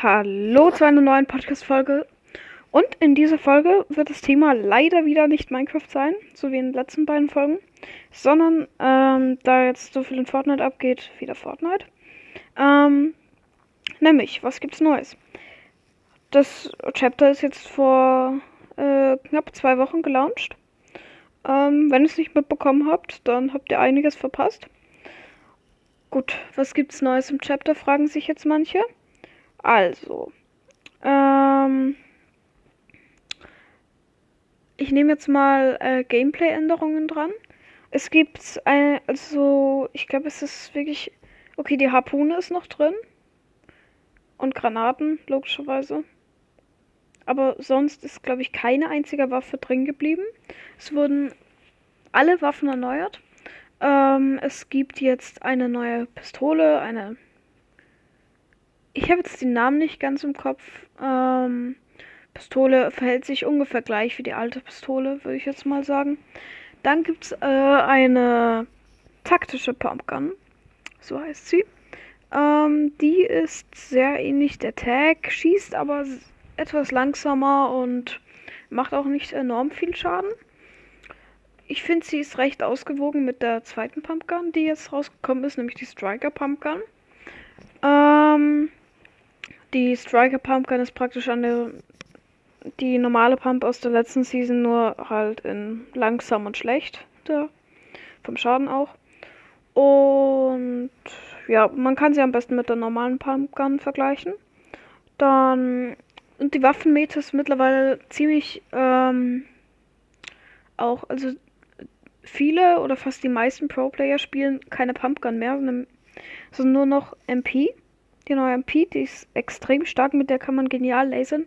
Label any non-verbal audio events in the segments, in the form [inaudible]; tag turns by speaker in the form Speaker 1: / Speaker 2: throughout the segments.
Speaker 1: Hallo zu einer neuen Podcast-Folge. Und in dieser Folge wird das Thema leider wieder nicht Minecraft sein, so wie in den letzten beiden Folgen, sondern ähm, da jetzt so viel in Fortnite abgeht, wieder Fortnite. Ähm, nämlich, was gibt's Neues? Das Chapter ist jetzt vor äh, knapp zwei Wochen gelauncht. Ähm, wenn ihr es nicht mitbekommen habt, dann habt ihr einiges verpasst. Gut, was gibt's Neues im Chapter, fragen sich jetzt manche. Also, ähm, ich nehme jetzt mal äh, Gameplay-Änderungen dran. Es gibt ein, also, ich glaube, es ist wirklich, okay, die Harpune ist noch drin. Und Granaten, logischerweise. Aber sonst ist, glaube ich, keine einzige Waffe drin geblieben. Es wurden alle Waffen erneuert. Ähm, es gibt jetzt eine neue Pistole, eine ich habe jetzt den Namen nicht ganz im Kopf. Ähm, Pistole verhält sich ungefähr gleich wie die alte Pistole, würde ich jetzt mal sagen. Dann gibt es äh, eine taktische Pumpgun. So heißt sie. Ähm, die ist sehr ähnlich der Tag, schießt aber etwas langsamer und macht auch nicht enorm viel Schaden. Ich finde, sie ist recht ausgewogen mit der zweiten Pumpgun, die jetzt rausgekommen ist, nämlich die Striker Pumpgun. Ähm, die Striker Pumpgun ist praktisch eine die normale Pump aus der letzten Season, nur halt in langsam und schlecht. Der, vom Schaden auch. Und ja, man kann sie am besten mit der normalen Pumpgun vergleichen. Dann und die Waffenmeter ist mittlerweile ziemlich ähm, auch, also viele oder fast die meisten Pro-Player spielen keine Pumpgun mehr, sondern nur noch MP. Neue MP, die ist extrem stark, mit der kann man genial lasern.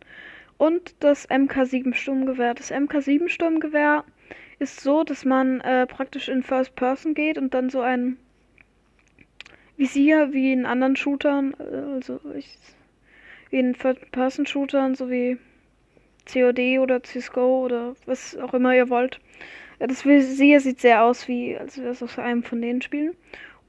Speaker 1: Und das MK7 Sturmgewehr. Das MK7 Sturmgewehr ist so, dass man äh, praktisch in First Person geht und dann so ein Visier wie in anderen Shootern, äh, also ich, wie in First Person Shootern, so wie COD oder CSGO oder was auch immer ihr wollt. Das Visier sieht sehr aus wie, als wäre es aus einem von den Spielen.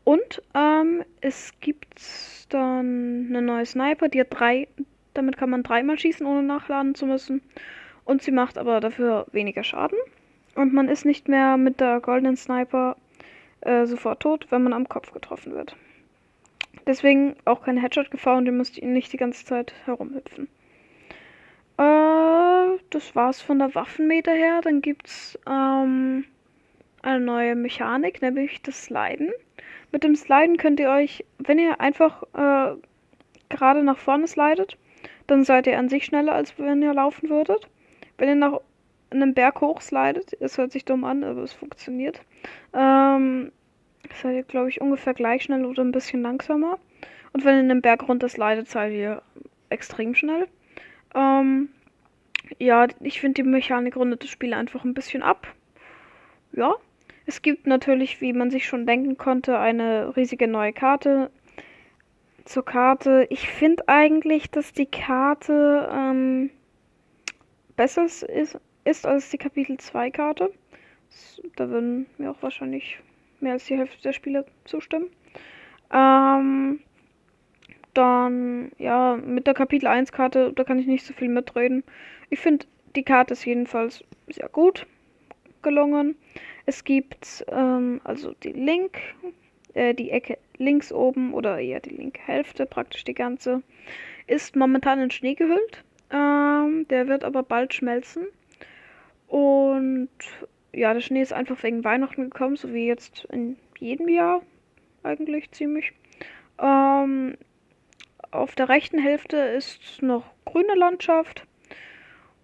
Speaker 1: Und ähm, es gibt dann eine neue Sniper, die hat drei, damit kann man dreimal schießen, ohne nachladen zu müssen. Und sie macht aber dafür weniger Schaden. Und man ist nicht mehr mit der goldenen Sniper äh, sofort tot, wenn man am Kopf getroffen wird. Deswegen auch keine Headshot-Gefahr und ihr müsst ihn nicht die ganze Zeit herumhüpfen. Äh, das war's von der Waffenmeter her. Dann gibt's ähm, eine neue Mechanik, nämlich das Sliden. Mit dem Sliden könnt ihr euch, wenn ihr einfach äh, gerade nach vorne slidet, dann seid ihr an sich schneller, als wenn ihr laufen würdet. Wenn ihr nach einem Berg hoch slidet, es hört sich dumm an, aber es funktioniert, ähm, seid ihr, glaube ich, ungefähr gleich schnell oder ein bisschen langsamer. Und wenn ihr einen Berg runter slidet, seid ihr extrem schnell. Ähm, ja, ich finde die Mechanik rundet das Spiel einfach ein bisschen ab. Ja, es gibt natürlich, wie man sich schon denken konnte, eine riesige neue Karte. Zur Karte. Ich finde eigentlich, dass die Karte ähm, besser ist, ist als die Kapitel 2 Karte. Da würden mir auch wahrscheinlich mehr als die Hälfte der Spieler zustimmen. Ähm, dann, ja, mit der Kapitel 1 Karte, da kann ich nicht so viel mitreden. Ich finde, die Karte ist jedenfalls sehr gut gelungen. Es gibt ähm, also die Link, äh, die Ecke links oben oder eher die linke Hälfte, praktisch die ganze, ist momentan in Schnee gehüllt. Ähm, der wird aber bald schmelzen. Und ja, der Schnee ist einfach wegen Weihnachten gekommen, so wie jetzt in jedem Jahr eigentlich ziemlich. Ähm, auf der rechten Hälfte ist noch grüne Landschaft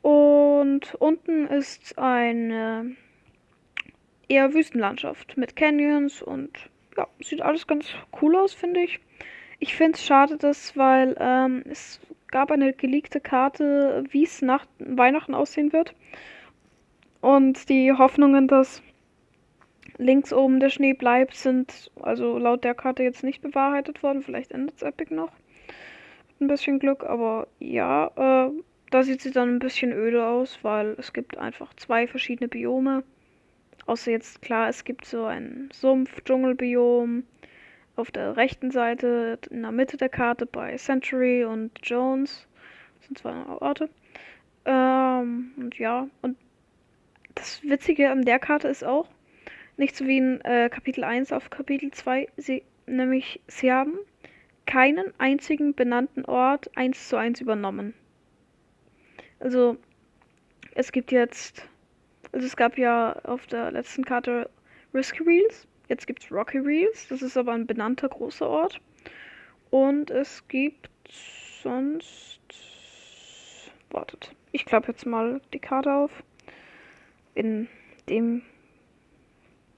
Speaker 1: und unten ist eine eher Wüstenlandschaft mit Canyons und ja, sieht alles ganz cool aus, finde ich. Ich finde es schade, dass, weil ähm, es gab eine geleakte Karte, wie es nach Weihnachten aussehen wird. Und die Hoffnungen, dass links oben der Schnee bleibt, sind also laut der Karte jetzt nicht bewahrheitet worden. Vielleicht endet es Epic noch. Mit ein bisschen Glück, aber ja, äh, da sieht sie dann ein bisschen öde aus, weil es gibt einfach zwei verschiedene Biome. Außer jetzt klar, es gibt so ein Sumpf-Dschungelbiom. auf der rechten Seite, in der Mitte der Karte bei Century und Jones. Das sind zwei Orte. Ähm, und ja, und das Witzige an der Karte ist auch, nicht so wie in äh, Kapitel 1 auf Kapitel 2, sie, nämlich sie haben keinen einzigen benannten Ort eins zu eins übernommen. Also es gibt jetzt, also es gab ja auf der letzten Karte Risky Reels, jetzt gibt es Rocky Reels, das ist aber ein benannter großer Ort. Und es gibt sonst, wartet, ich klappe jetzt mal die Karte auf. In dem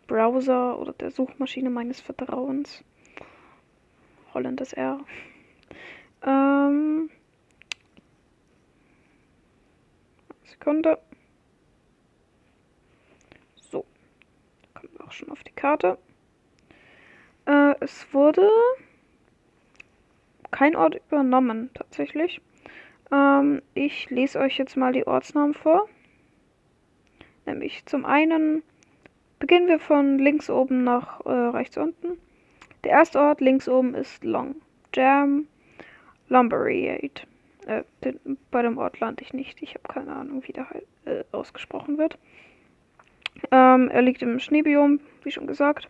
Speaker 1: Browser oder der Suchmaschine meines Vertrauens. Holländes R. Ähm, Sekunde. So. Kommen wir auch schon auf die Karte. Äh, es wurde kein Ort übernommen, tatsächlich. Ähm, ich lese euch jetzt mal die Ortsnamen vor. Nämlich zum einen beginnen wir von links oben nach äh, rechts unten. Der erste Ort links oben ist Long Jam Lumberade. Äh, bei dem Ort lande ich nicht. Ich habe keine Ahnung, wie der äh, ausgesprochen wird. Ähm, er liegt im Schneebiom, wie schon gesagt.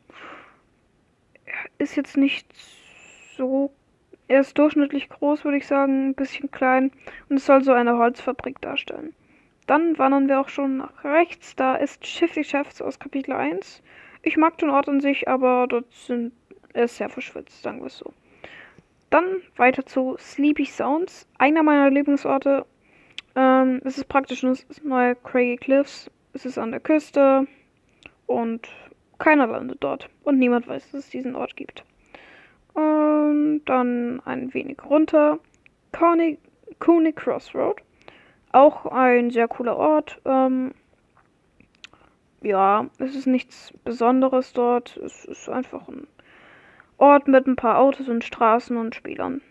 Speaker 1: Er ist jetzt nicht so. Er ist durchschnittlich groß, würde ich sagen, ein bisschen klein. Und es soll so eine Holzfabrik darstellen. Dann wandern wir auch schon nach rechts. Da ist Shifty Chefs aus Kapitel 1. Ich mag den Ort an sich, aber dort sind, er ist sehr verschwitzt, sagen wir es so. Dann weiter zu Sleepy Sounds, einer meiner Lieblingsorte. Ähm, es ist praktisch nur neue Craigie Cliffs. Es ist an der Küste und keiner landet dort. Und niemand weiß, dass es diesen Ort gibt. Und dann ein wenig runter. Coney, Cooney Crossroad. Auch ein sehr cooler Ort. Ähm, ja, es ist nichts Besonderes dort. Es ist einfach ein Ort mit ein paar Autos und Straßen und Spielern.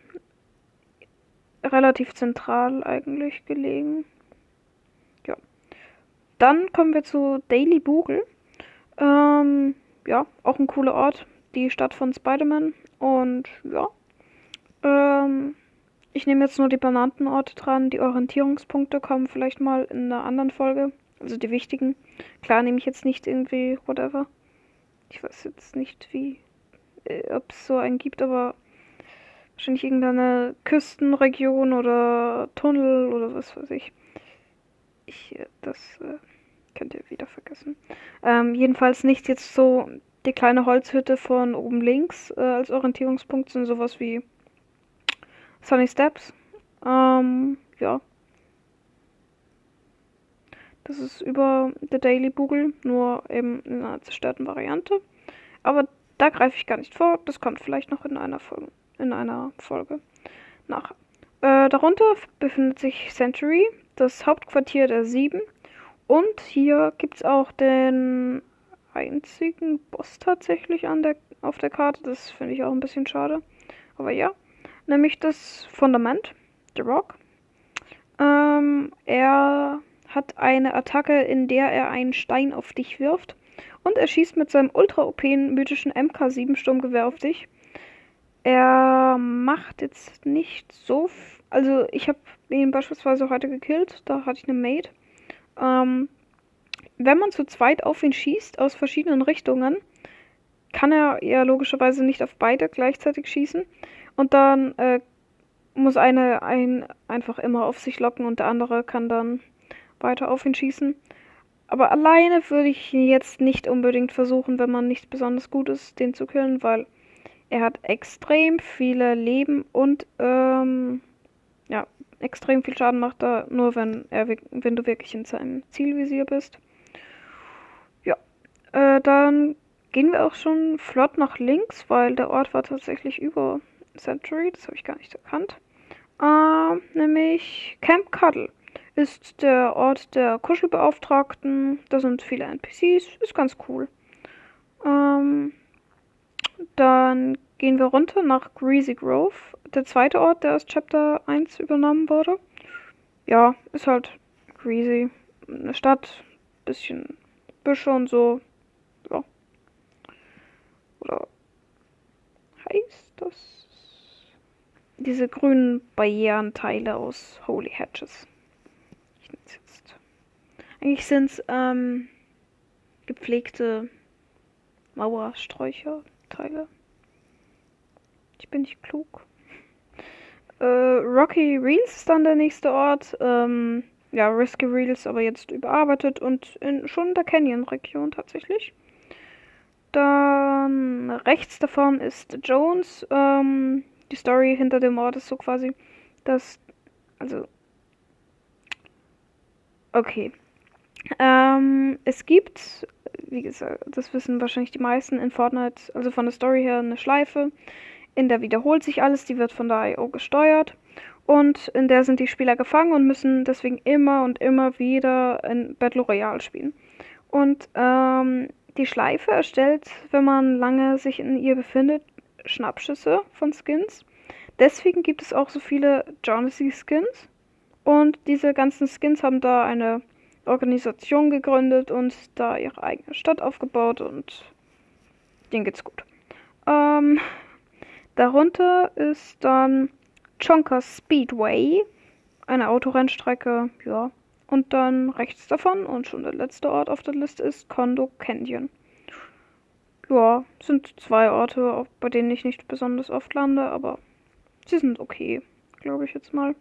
Speaker 1: Relativ zentral eigentlich gelegen. Dann kommen wir zu Daily Bugle. Ähm, ja, auch ein cooler Ort. Die Stadt von Spider-Man. Und ja. Ähm, ich nehme jetzt nur die benannten Orte dran. Die Orientierungspunkte kommen vielleicht mal in einer anderen Folge. Also die wichtigen. Klar nehme ich jetzt nicht irgendwie whatever. Ich weiß jetzt nicht, wie äh, ob es so einen gibt, aber wahrscheinlich irgendeine Küstenregion oder Tunnel oder was weiß ich. Ich, äh, das äh, könnt ihr wieder vergessen. Ähm, jedenfalls nicht jetzt so die kleine Holzhütte von oben links äh, als Orientierungspunkt, sind sowas wie Sunny Steps. Ähm, ja. Das ist über The Daily Bugle, nur eben in einer zerstörten Variante. Aber da greife ich gar nicht vor. Das kommt vielleicht noch in einer Folge, in einer Folge nach. Äh, darunter befindet sich Century, das Hauptquartier der Sieben. Und hier gibt es auch den einzigen Boss tatsächlich an der, auf der Karte. Das finde ich auch ein bisschen schade. Aber ja, nämlich das Fundament, The Rock. Ähm, er hat eine Attacke, in der er einen Stein auf dich wirft und er schießt mit seinem ultra-OP mythischen MK7 Sturmgewehr auf dich. Er macht jetzt nicht so. Also, ich habe ihn beispielsweise heute gekillt. Da hatte ich eine Mate. Ähm, wenn man zu zweit auf ihn schießt, aus verschiedenen Richtungen, kann er ja logischerweise nicht auf beide gleichzeitig schießen. Und dann äh, muss eine ein einfach immer auf sich locken und der andere kann dann weiter auf ihn schießen. Aber alleine würde ich jetzt nicht unbedingt versuchen, wenn man nicht besonders gut ist, den zu killen, weil er hat extrem viele Leben und ähm, extrem viel Schaden macht er nur, wenn er wenn du wirklich in seinem Zielvisier bist. Ja, äh, dann gehen wir auch schon flott nach links, weil der Ort war tatsächlich über Century, das habe ich gar nicht erkannt. Äh, nämlich Camp Cuddle ist der Ort der Kuschelbeauftragten. Da sind viele NPCs. Ist ganz cool. Ähm, dann gehen wir runter nach Greasy Grove. Der zweite Ort, der aus Chapter 1 übernommen wurde. Ja, ist halt Greasy. Eine Stadt. Bisschen Büsche und so. Ja. Oder heißt das? Diese grünen Barrierenteile aus Holy Hatches. Ich nenne es jetzt. Eigentlich sind es ähm, gepflegte Mauersträucherteile. Ich bin nicht klug. Äh, Rocky Reels ist dann der nächste Ort. Ähm, ja, Risky Reels aber jetzt überarbeitet und in, schon in der Canyon-Region tatsächlich. Dann rechts davon ist Jones. Ähm, die Story hinter dem Ort ist so quasi, dass. Also. Okay. Ähm, es gibt, wie gesagt, das wissen wahrscheinlich die meisten in Fortnite, also von der Story her, eine Schleife. In der wiederholt sich alles, die wird von der IO gesteuert. Und in der sind die Spieler gefangen und müssen deswegen immer und immer wieder in Battle Royale spielen. Und ähm, die Schleife erstellt, wenn man lange sich in ihr befindet, Schnappschüsse von Skins. Deswegen gibt es auch so viele Jonesy Skins. Und diese ganzen Skins haben da eine Organisation gegründet und da ihre eigene Stadt aufgebaut und denen geht's gut. Ähm, darunter ist dann Chonkers Speedway, eine Autorennstrecke, ja, und dann rechts davon und schon der letzte Ort auf der Liste ist Kondo Canyon. Ja, sind zwei Orte, bei denen ich nicht besonders oft lande, aber sie sind okay, glaube ich jetzt mal.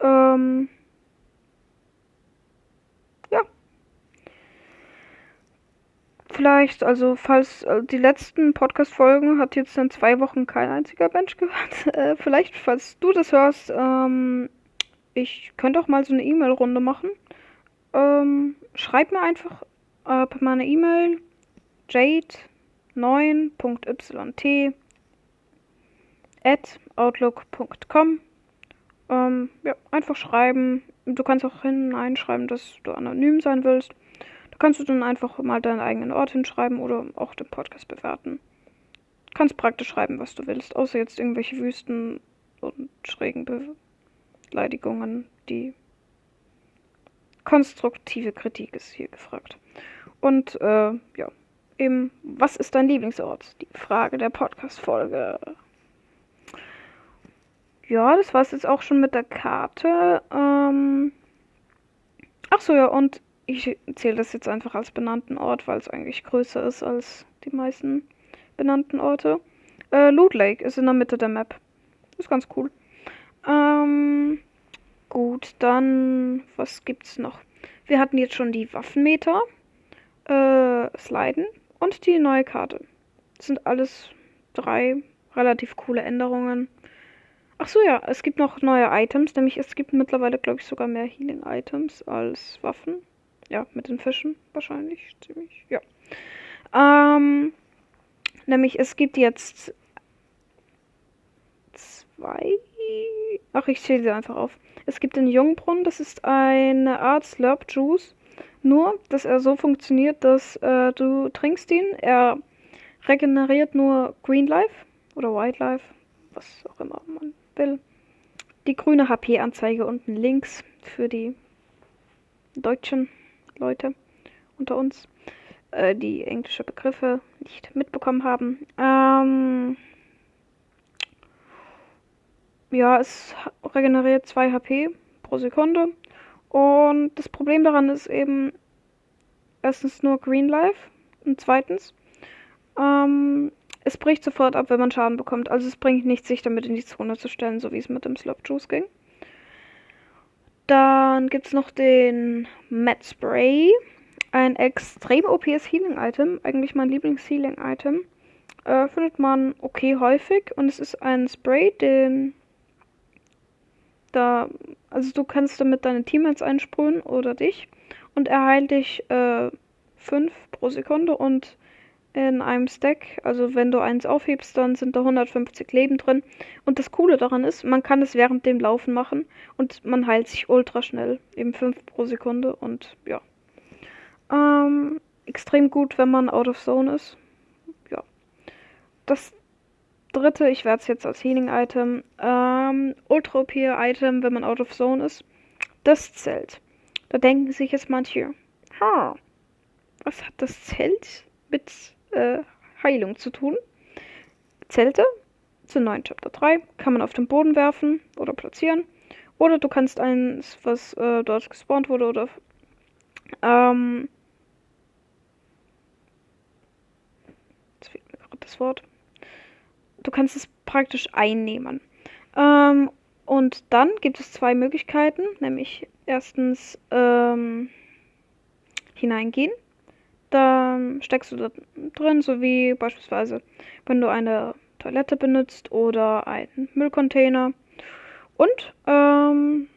Speaker 1: Ähm, ja. Vielleicht, also falls äh, die letzten Podcast-Folgen hat jetzt in zwei Wochen kein einziger Mensch [laughs] gehört. Äh, vielleicht, falls du das hörst, ähm, ich könnte auch mal so eine E-Mail-Runde machen. Ähm, schreib mir einfach äh, per meiner E-Mail jade9.yt at outlook.com. Ähm, ja, einfach schreiben. Du kannst auch hineinschreiben, dass du anonym sein willst. Kannst du dann einfach mal deinen eigenen Ort hinschreiben oder auch den Podcast bewerten. Kannst praktisch schreiben, was du willst, außer jetzt irgendwelche Wüsten und schrägen Be Beleidigungen. Die konstruktive Kritik ist hier gefragt. Und äh, ja, eben, was ist dein Lieblingsort? Die Frage der Podcast-Folge. Ja, das war es jetzt auch schon mit der Karte. Ähm Ach so, ja, und ich zähle das jetzt einfach als benannten Ort, weil es eigentlich größer ist als die meisten benannten Orte. Äh, Loot Lake ist in der Mitte der Map. Ist ganz cool. Ähm, gut, dann, was gibt's noch? Wir hatten jetzt schon die Waffenmeter, äh, Sliden und die neue Karte. Das sind alles drei relativ coole Änderungen. Ach so, ja, es gibt noch neue Items, nämlich es gibt mittlerweile, glaube ich, sogar mehr Healing-Items als Waffen. Ja, mit den Fischen wahrscheinlich, ziemlich, ja. Ähm, nämlich es gibt jetzt zwei Ach, ich zähle sie einfach auf. Es gibt den Jungbrunnen, das ist eine Art Slurp Juice. Nur, dass er so funktioniert, dass äh, du trinkst ihn. Er regeneriert nur Green Life oder White Life, was auch immer man will. Die grüne HP-Anzeige unten links für die deutschen Leute unter uns, äh, die englische Begriffe nicht mitbekommen haben. Ähm, ja, es regeneriert 2 HP pro Sekunde. Und das Problem daran ist eben erstens nur Green Life und zweitens, ähm, es bricht sofort ab, wenn man Schaden bekommt. Also es bringt nichts, sich damit in die Zone zu stellen, so wie es mit dem Slop Juice ging. Dann gibt es noch den Matt Spray. Ein extrem OPs Healing Item. Eigentlich mein Lieblings-Healing Item. Äh, findet man okay häufig. Und es ist ein Spray, den da, also du kannst damit deine Teammates einsprühen oder dich und er heilt dich 5 äh, pro Sekunde und in einem Stack, also wenn du eins aufhebst, dann sind da 150 Leben drin. Und das Coole daran ist, man kann es während dem Laufen machen und man heilt sich ultra schnell, eben 5 pro Sekunde und ja. Ähm, extrem gut, wenn man out of zone ist. Ja. Das dritte, ich werde es jetzt als Healing-Item, ähm, Ultra OP-Item, wenn man out of zone ist, das Zelt. Da denken sich jetzt manche, ha, was hat das Zelt mit äh, Heilung zu tun? Zelte zu neuen Chapter 3 kann man auf den Boden werfen oder platzieren. Oder du kannst eins, was äh, dort gespawnt wurde, oder ähm, jetzt fehlt mir gerade das Wort. Du kannst es praktisch einnehmen. Ähm, und dann gibt es zwei Möglichkeiten, nämlich erstens ähm, hineingehen. Dann steckst du da drin, so wie beispielsweise, wenn du eine Toilette benutzt oder einen Müllcontainer. Und ähm,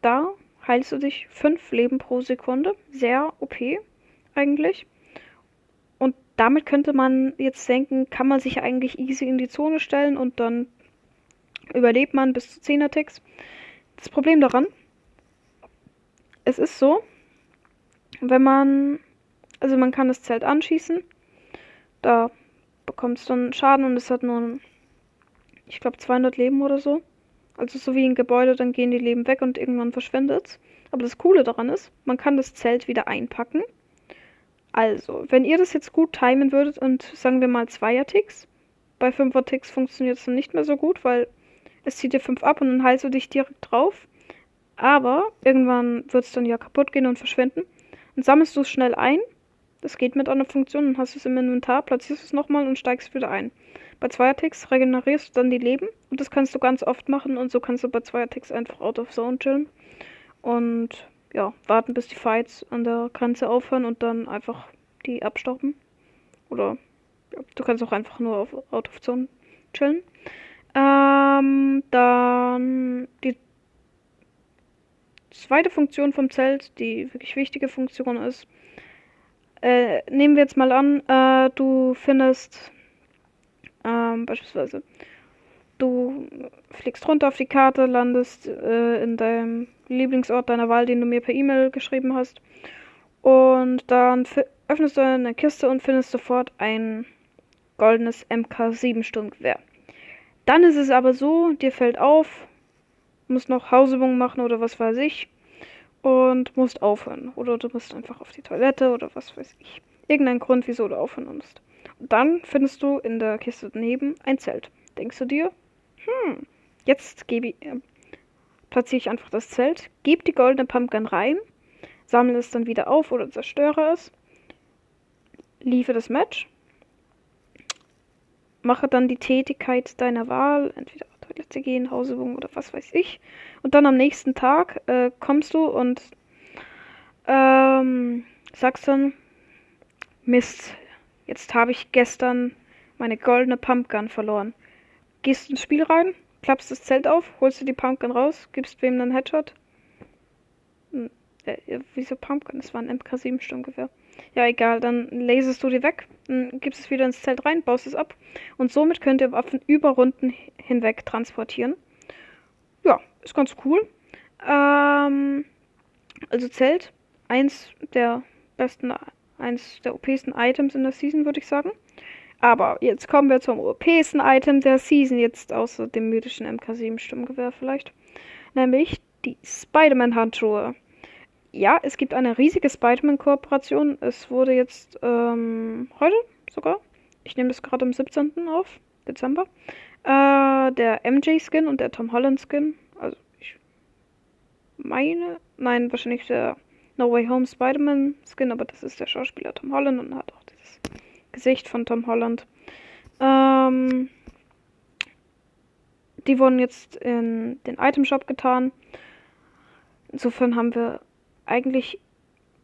Speaker 1: da heilst du dich 5 Leben pro Sekunde. Sehr OP eigentlich. Und damit könnte man jetzt denken, kann man sich eigentlich easy in die Zone stellen und dann überlebt man bis zu 10er Ticks. Das Problem daran, es ist so, wenn man, also man kann das Zelt anschießen, da bekommt es dann Schaden und es hat nur, ich glaube, 200 Leben oder so. Also so wie ein Gebäude, dann gehen die Leben weg und irgendwann verschwindet es. Aber das Coole daran ist, man kann das Zelt wieder einpacken. Also, wenn ihr das jetzt gut timen würdet und sagen wir mal Zweier-Ticks, bei Fünfer-Ticks funktioniert es dann nicht mehr so gut, weil es zieht dir 5 ab und dann heilst du dich direkt drauf. Aber irgendwann wird es dann ja kaputt gehen und verschwinden. Dann sammelst du es schnell ein. Das geht mit einer Funktion, dann hast du es im Inventar, platzierst es nochmal und steigst wieder ein. Bei Zweierticks regenerierst du dann die Leben und das kannst du ganz oft machen und so kannst du bei Zweierticks einfach out of zone chillen. Und ja, warten bis die Fights an der Grenze aufhören und dann einfach die abstauben. Oder ja, du kannst auch einfach nur auf out of zone chillen. Ähm, dann die zweite Funktion vom Zelt, die wirklich wichtige Funktion ist. Äh, nehmen wir jetzt mal an, äh, du findest ähm, beispielsweise, du fliegst runter auf die Karte, landest äh, in deinem Lieblingsort deiner Wahl, den du mir per E-Mail geschrieben hast. Und dann öffnest du eine Kiste und findest sofort ein goldenes MK7 Sturmgewehr. Dann ist es aber so, dir fällt auf, musst noch Hausübungen machen oder was weiß ich und musst aufhören. Oder du musst einfach auf die Toilette oder was weiß ich. Irgendein Grund, wieso du aufhören musst. Und dann findest du in der Kiste daneben ein Zelt. Denkst du dir, hm, jetzt gebe ich, äh, platziere ich einfach das Zelt, gebe die goldene Pumpgun rein, sammle es dann wieder auf oder zerstöre es, liefere das Match mache dann die Tätigkeit deiner Wahl, entweder Toilette gehen, Hausübung oder was weiß ich. Und dann am nächsten Tag äh, kommst du und ähm, sagst dann, Mist, jetzt habe ich gestern meine goldene Pumpgun verloren. Gehst ins Spiel rein, klappst das Zelt auf, holst du die Pumpgun raus, gibst wem dann Headshot. Äh, wieso Pumpgun? Das war ein MK7 Sturmgewehr. Ja, egal, dann lasest du die weg, dann gibst es wieder ins Zelt rein, baust es ab und somit könnt ihr Waffen über Runden hinweg transportieren. Ja, ist ganz cool. Ähm, also Zelt, eins der besten, eins der OPsten Items in der Season, würde ich sagen. Aber jetzt kommen wir zum OPsten Item der Season, jetzt außer dem mythischen MK7 Stimmgewehr vielleicht. Nämlich die Spider-Man-Handschuhe ja, es gibt eine riesige Spider-Man-Kooperation. Es wurde jetzt ähm, heute sogar, ich nehme das gerade am 17. auf, Dezember, äh, der MJ-Skin und der Tom Holland-Skin. Also ich meine, nein, wahrscheinlich der No Way Home Spider-Man-Skin, aber das ist der Schauspieler Tom Holland und hat auch dieses Gesicht von Tom Holland. Ähm, die wurden jetzt in den Item Shop getan. Insofern haben wir eigentlich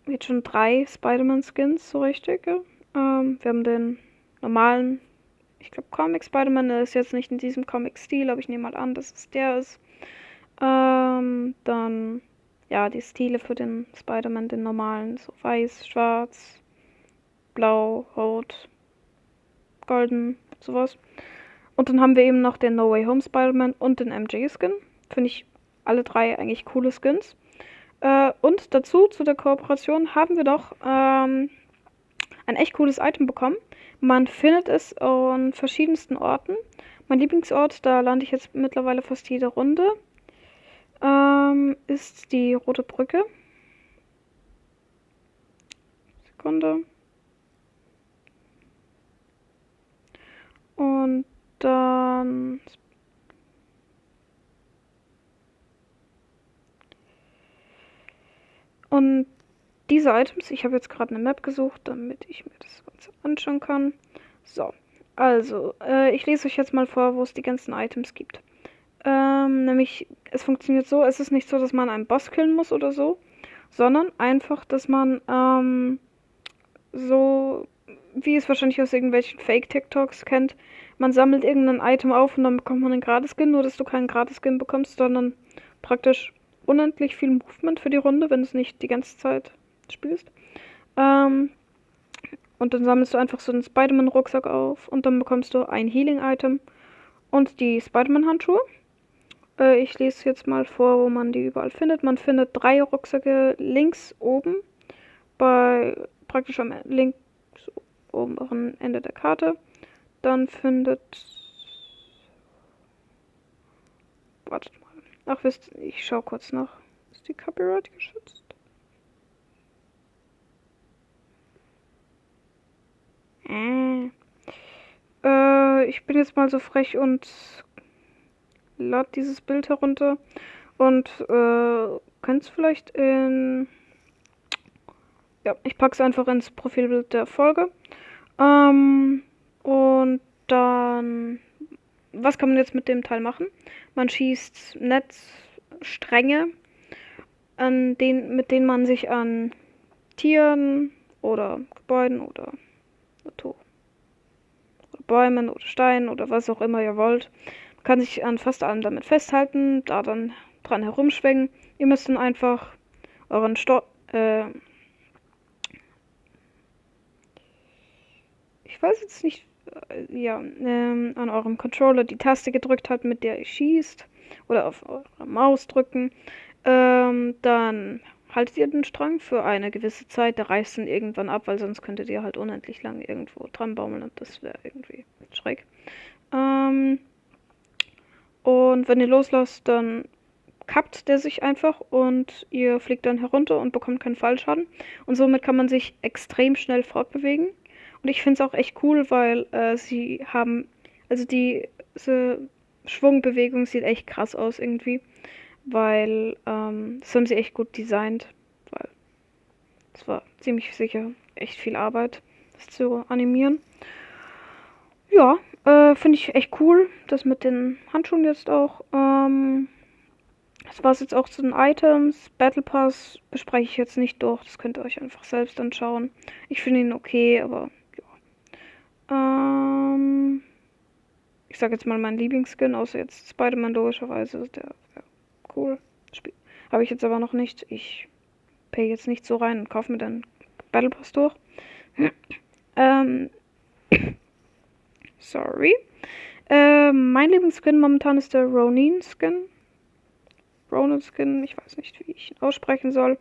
Speaker 1: jetzt schon drei Spider-Man-Skins, so richtig. Ähm, wir haben den normalen, ich glaube, Comic Spider-Man, der ist jetzt nicht in diesem Comic-Stil, aber ich nehme mal an, dass es der ist. Ähm, dann, ja, die Stile für den Spider-Man, den normalen, so weiß, schwarz, blau, rot, golden, sowas. Und dann haben wir eben noch den No Way Home Spider-Man und den MJ-Skin. Finde ich alle drei eigentlich coole Skins. Äh, und dazu, zu der Kooperation, haben wir doch ähm, ein echt cooles Item bekommen. Man findet es an verschiedensten Orten. Mein Lieblingsort, da lande ich jetzt mittlerweile fast jede Runde, ähm, ist die Rote Brücke. Sekunde. Und dann und diese Items, ich habe jetzt gerade eine Map gesucht, damit ich mir das Ganze anschauen kann. So, also, äh, ich lese euch jetzt mal vor, wo es die ganzen Items gibt. Ähm, nämlich, es funktioniert so, es ist nicht so, dass man einen Boss killen muss oder so, sondern einfach, dass man ähm, so, wie es wahrscheinlich aus irgendwelchen Fake-TikToks kennt, man sammelt irgendein Item auf und dann bekommt man einen Gratis-Skin, nur dass du keinen Gratis-Skin bekommst, sondern praktisch unendlich viel Movement für die Runde, wenn du es nicht die ganze Zeit spielst. Ähm, und dann sammelst du einfach so einen Spider-Man-Rucksack auf und dann bekommst du ein Healing-Item und die Spider-Man-Handschuhe. Äh, ich lese jetzt mal vor, wo man die überall findet. Man findet drei Rucksäcke links oben, bei praktisch am links oberen Ende der Karte. Dann findet. Wartet. Ach, wisst ich schau kurz nach. Ist die Copyright geschützt? Äh. Äh, ich bin jetzt mal so frech und lade dieses Bild herunter und äh, könnt es vielleicht in. Ja, ich packe es einfach ins Profilbild der Folge. Ähm, und dann. Was kann man jetzt mit dem Teil machen? Man schießt Netzstränge, an den, mit denen man sich an Tieren oder Gebäuden oder Natur. Bäumen oder Steinen oder was auch immer ihr wollt. Man kann sich an fast allem damit festhalten, da dann dran herumschwingen. Ihr müsst dann einfach euren Sto äh, ich weiß jetzt nicht, ja, ähm, an eurem Controller die Taste gedrückt habt, mit der ihr schießt, oder auf eure Maus drücken, ähm, dann haltet ihr den Strang für eine gewisse Zeit, der reißt dann irgendwann ab, weil sonst könntet ihr halt unendlich lang irgendwo dran baumeln und das wäre irgendwie schräg. Ähm, und wenn ihr loslasst, dann kappt der sich einfach und ihr fliegt dann herunter und bekommt keinen Fallschaden. Und somit kann man sich extrem schnell fortbewegen. Und ich finde es auch echt cool, weil äh, sie haben, also die diese Schwungbewegung sieht echt krass aus irgendwie weil ähm, das haben sie echt gut designt, weil es war ziemlich sicher echt viel Arbeit, das zu animieren. Ja, äh, finde ich echt cool, das mit den Handschuhen jetzt auch. Ähm, das war es jetzt auch zu den Items. Battle Pass bespreche ich jetzt nicht durch, das könnt ihr euch einfach selbst anschauen. Ich finde ihn okay, aber. Ähm, ich sage jetzt mal meinen Lieblingsskin, außer jetzt Spider-Man logischerweise, der, der cool. Habe ich jetzt aber noch nicht. Ich pay jetzt nicht so rein und kaufe mir dann Battle Pass durch. [clears throat] ähm, [coughs] sorry. Äh, mein Lieblingsskin momentan ist der Ronin Skin. Ronin Skin, ich weiß nicht, wie ich ihn aussprechen soll.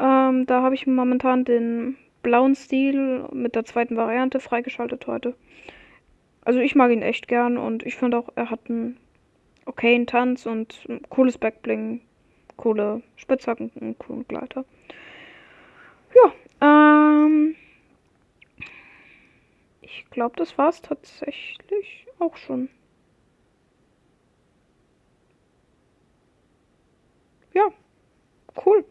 Speaker 1: Ähm, da habe ich momentan den blauen Stil mit der zweiten Variante freigeschaltet heute. Also ich mag ihn echt gern und ich finde auch, er hat einen okayen Tanz und ein cooles Backbling, coole Spitzhacken und einen coolen Gleiter. Ja, ähm. Ich glaube, das war es tatsächlich auch schon. Ja, cool.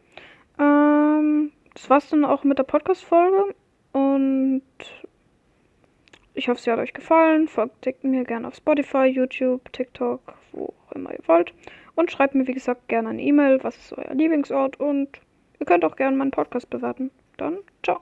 Speaker 1: Ähm, das war's dann auch mit der Podcast-Folge. Und ich hoffe, sie hat euch gefallen. Folgt mir gerne auf Spotify, YouTube, TikTok, wo auch immer ihr wollt. Und schreibt mir, wie gesagt, gerne eine E-Mail, was ist euer Lieblingsort und ihr könnt auch gerne meinen Podcast bewerten. Dann, ciao.